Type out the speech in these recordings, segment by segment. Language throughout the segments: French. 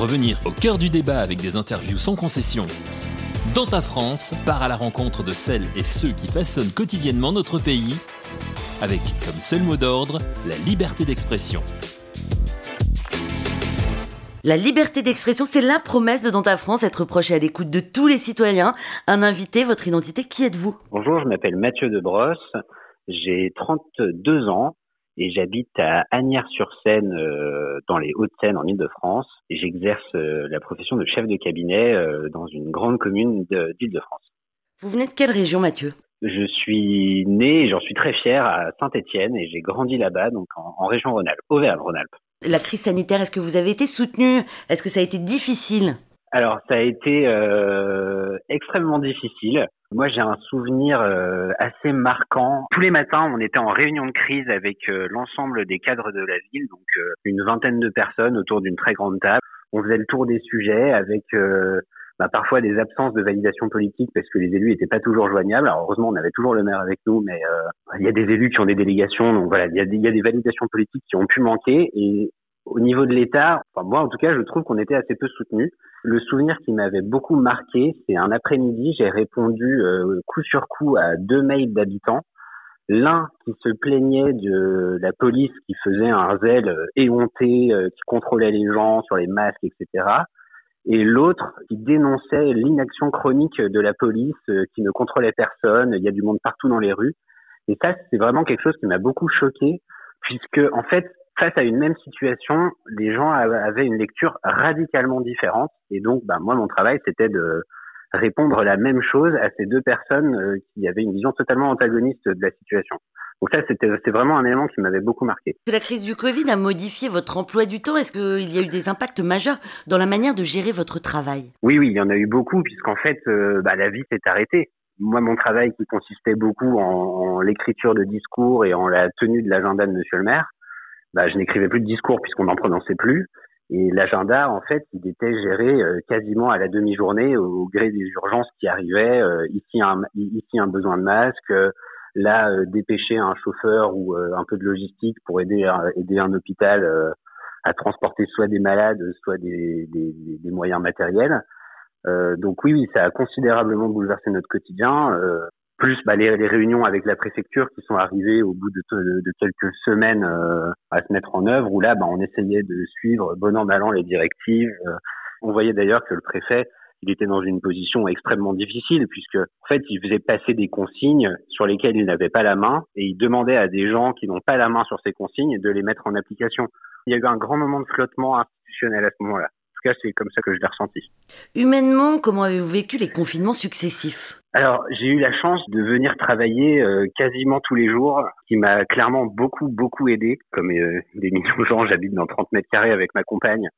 Revenir au cœur du débat avec des interviews sans concession. Dans ta France, part à la rencontre de celles et ceux qui façonnent quotidiennement notre pays, avec comme seul mot d'ordre la liberté d'expression. La liberté d'expression, c'est la promesse de Dans ta France, être proche et à l'écoute de tous les citoyens. Un invité, votre identité, qui êtes-vous? Bonjour, je m'appelle Mathieu Debrosse, j'ai 32 ans et j'habite à Agnières-sur-Seine euh, dans les Hauts-de-Seine en Ile-de-France et j'exerce euh, la profession de chef de cabinet euh, dans une grande commune d'Île-de-France. Vous venez de quelle région Mathieu? Je suis né et j'en suis très fier à Saint-Étienne et j'ai grandi là-bas donc en, en région Rhône-Alpes, Auvergne-Rhône-Alpes. La crise sanitaire, est-ce que vous avez été soutenu? Est-ce que ça a été difficile? Alors, ça a été euh, extrêmement difficile. Moi, j'ai un souvenir euh, assez marquant. Tous les matins, on était en réunion de crise avec euh, l'ensemble des cadres de la ville, donc euh, une vingtaine de personnes autour d'une très grande table. On faisait le tour des sujets avec euh, bah, parfois des absences de validation politique parce que les élus n'étaient pas toujours joignables. Alors heureusement, on avait toujours le maire avec nous, mais il y a des élus qui ont des délégations, donc voilà, il y y a des validations politiques qui ont pu manquer. Et au niveau de l'État, enfin moi en tout cas, je trouve qu'on était assez peu soutenu. Le souvenir qui m'avait beaucoup marqué, c'est un après-midi, j'ai répondu euh, coup sur coup à deux mails d'habitants. L'un qui se plaignait de la police qui faisait un zèle éhonté, euh, qui contrôlait les gens sur les masques, etc. Et l'autre qui dénonçait l'inaction chronique de la police euh, qui ne contrôlait personne. Il y a du monde partout dans les rues. Et ça, c'est vraiment quelque chose qui m'a beaucoup choqué, puisque en fait, face à une même situation, les gens avaient une lecture radicalement différente. Et donc, bah, moi, mon travail, c'était de répondre la même chose à ces deux personnes euh, qui avaient une vision totalement antagoniste de la situation. Donc ça, c'était vraiment un élément qui m'avait beaucoup marqué. La crise du Covid a modifié votre emploi du temps. Est-ce qu'il y a eu des impacts majeurs dans la manière de gérer votre travail? Oui, oui, il y en a eu beaucoup, puisqu'en fait, euh, bah, la vie s'est arrêtée. Moi, mon travail qui consistait beaucoup en, en l'écriture de discours et en la tenue de l'agenda de Monsieur le maire, bah, je n'écrivais plus de discours puisqu'on n'en prononçait plus. Et l'agenda, en fait, il était géré euh, quasiment à la demi-journée au, gré des urgences qui arrivaient. Euh, ici, un, ici, un besoin de masque. Euh, là, dépêcher un chauffeur ou un peu de logistique pour aider, aider un hôpital à transporter soit des malades, soit des, des, des moyens matériels. donc oui, oui, ça a considérablement bouleversé notre quotidien plus bah, les, les, réunions avec la préfecture qui sont arrivées au bout de, de, de quelques semaines euh, à se mettre en œuvre, où là, bah, on essayait de suivre bon an mal an les directives. Euh, on voyait d'ailleurs que le préfet, il était dans une position extrêmement difficile, puisque en fait, il faisait passer des consignes sur lesquelles il n'avait pas la main, et il demandait à des gens qui n'ont pas la main sur ces consignes de les mettre en application. Il y a eu un grand moment de flottement institutionnel à ce moment-là. En tout cas, c'est comme ça que je l'ai ressenti. Humainement, comment avez-vous vécu les confinements successifs? Alors, j'ai eu la chance de venir travailler euh, quasiment tous les jours, qui m'a clairement beaucoup, beaucoup aidé. Comme euh, des millions de gens, j'habite dans 30 mètres carrés avec ma compagne.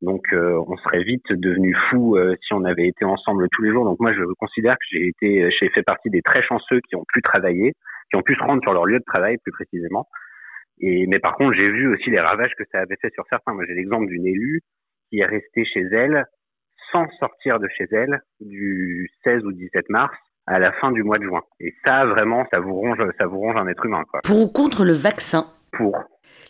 Donc, euh, on serait vite devenu fou si on avait été ensemble tous les jours. Donc, moi, je considère que j'ai été, j'ai fait partie des très chanceux qui ont pu travailler, qui ont pu se rendre sur leur lieu de travail plus précisément. Et, mais par contre, j'ai vu aussi les ravages que ça avait fait sur certains. Moi, j'ai l'exemple d'une élue qui est restée chez elle sans sortir de chez elle du 16 ou 17 mars à la fin du mois de juin. Et ça, vraiment, ça vous ronge, ça vous ronge un être humain. Quoi. Pour ou contre le vaccin? Pour.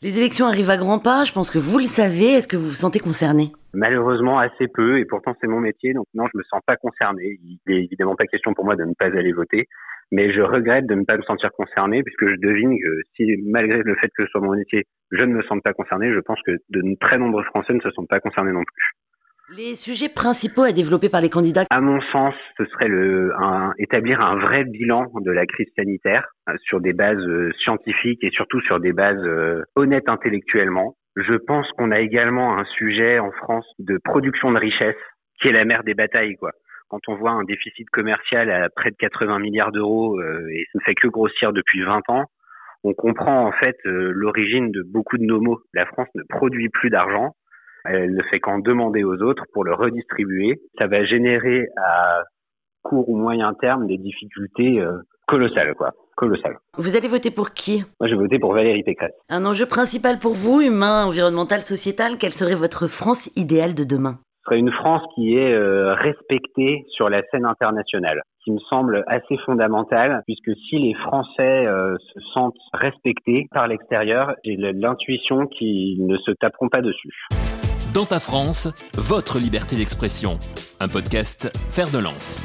Les élections arrivent à grands pas, je pense que vous le savez. Est-ce que vous vous sentez concerné? Malheureusement, assez peu, et pourtant c'est mon métier, donc non, je me sens pas concerné. Il n'est évidemment pas question pour moi de ne pas aller voter, mais je regrette de ne pas me sentir concerné, puisque je devine que si, malgré le fait que ce soit mon métier, je ne me sens pas concerné, je pense que de très nombreux Français ne se sentent pas concernés non plus. Les sujets principaux à développer par les candidats À mon sens, ce serait le, un, établir un vrai bilan de la crise sanitaire euh, sur des bases euh, scientifiques et surtout sur des bases euh, honnêtes intellectuellement. Je pense qu'on a également un sujet en France de production de richesse qui est la mère des batailles, quoi. Quand on voit un déficit commercial à près de 80 milliards d'euros et ça ne fait que grossir depuis 20 ans, on comprend en fait l'origine de beaucoup de nos maux. La France ne produit plus d'argent elle ne fait qu'en demander aux autres pour le redistribuer. Ça va générer à court ou moyen terme des difficultés euh, colossales, quoi. Colossales. Vous allez voter pour qui? Moi, je vais voter pour Valérie Pécresse. Un enjeu principal pour vous, humain, environnemental, sociétal, quelle serait votre France idéale de demain? Ce serait une France qui est euh, respectée sur la scène internationale qui me semble assez fondamentale, puisque si les Français euh, se sentent respectés par l'extérieur, j'ai l'intuition qu'ils ne se taperont pas dessus. Dans ta France, votre liberté d'expression. Un podcast Faire de lance.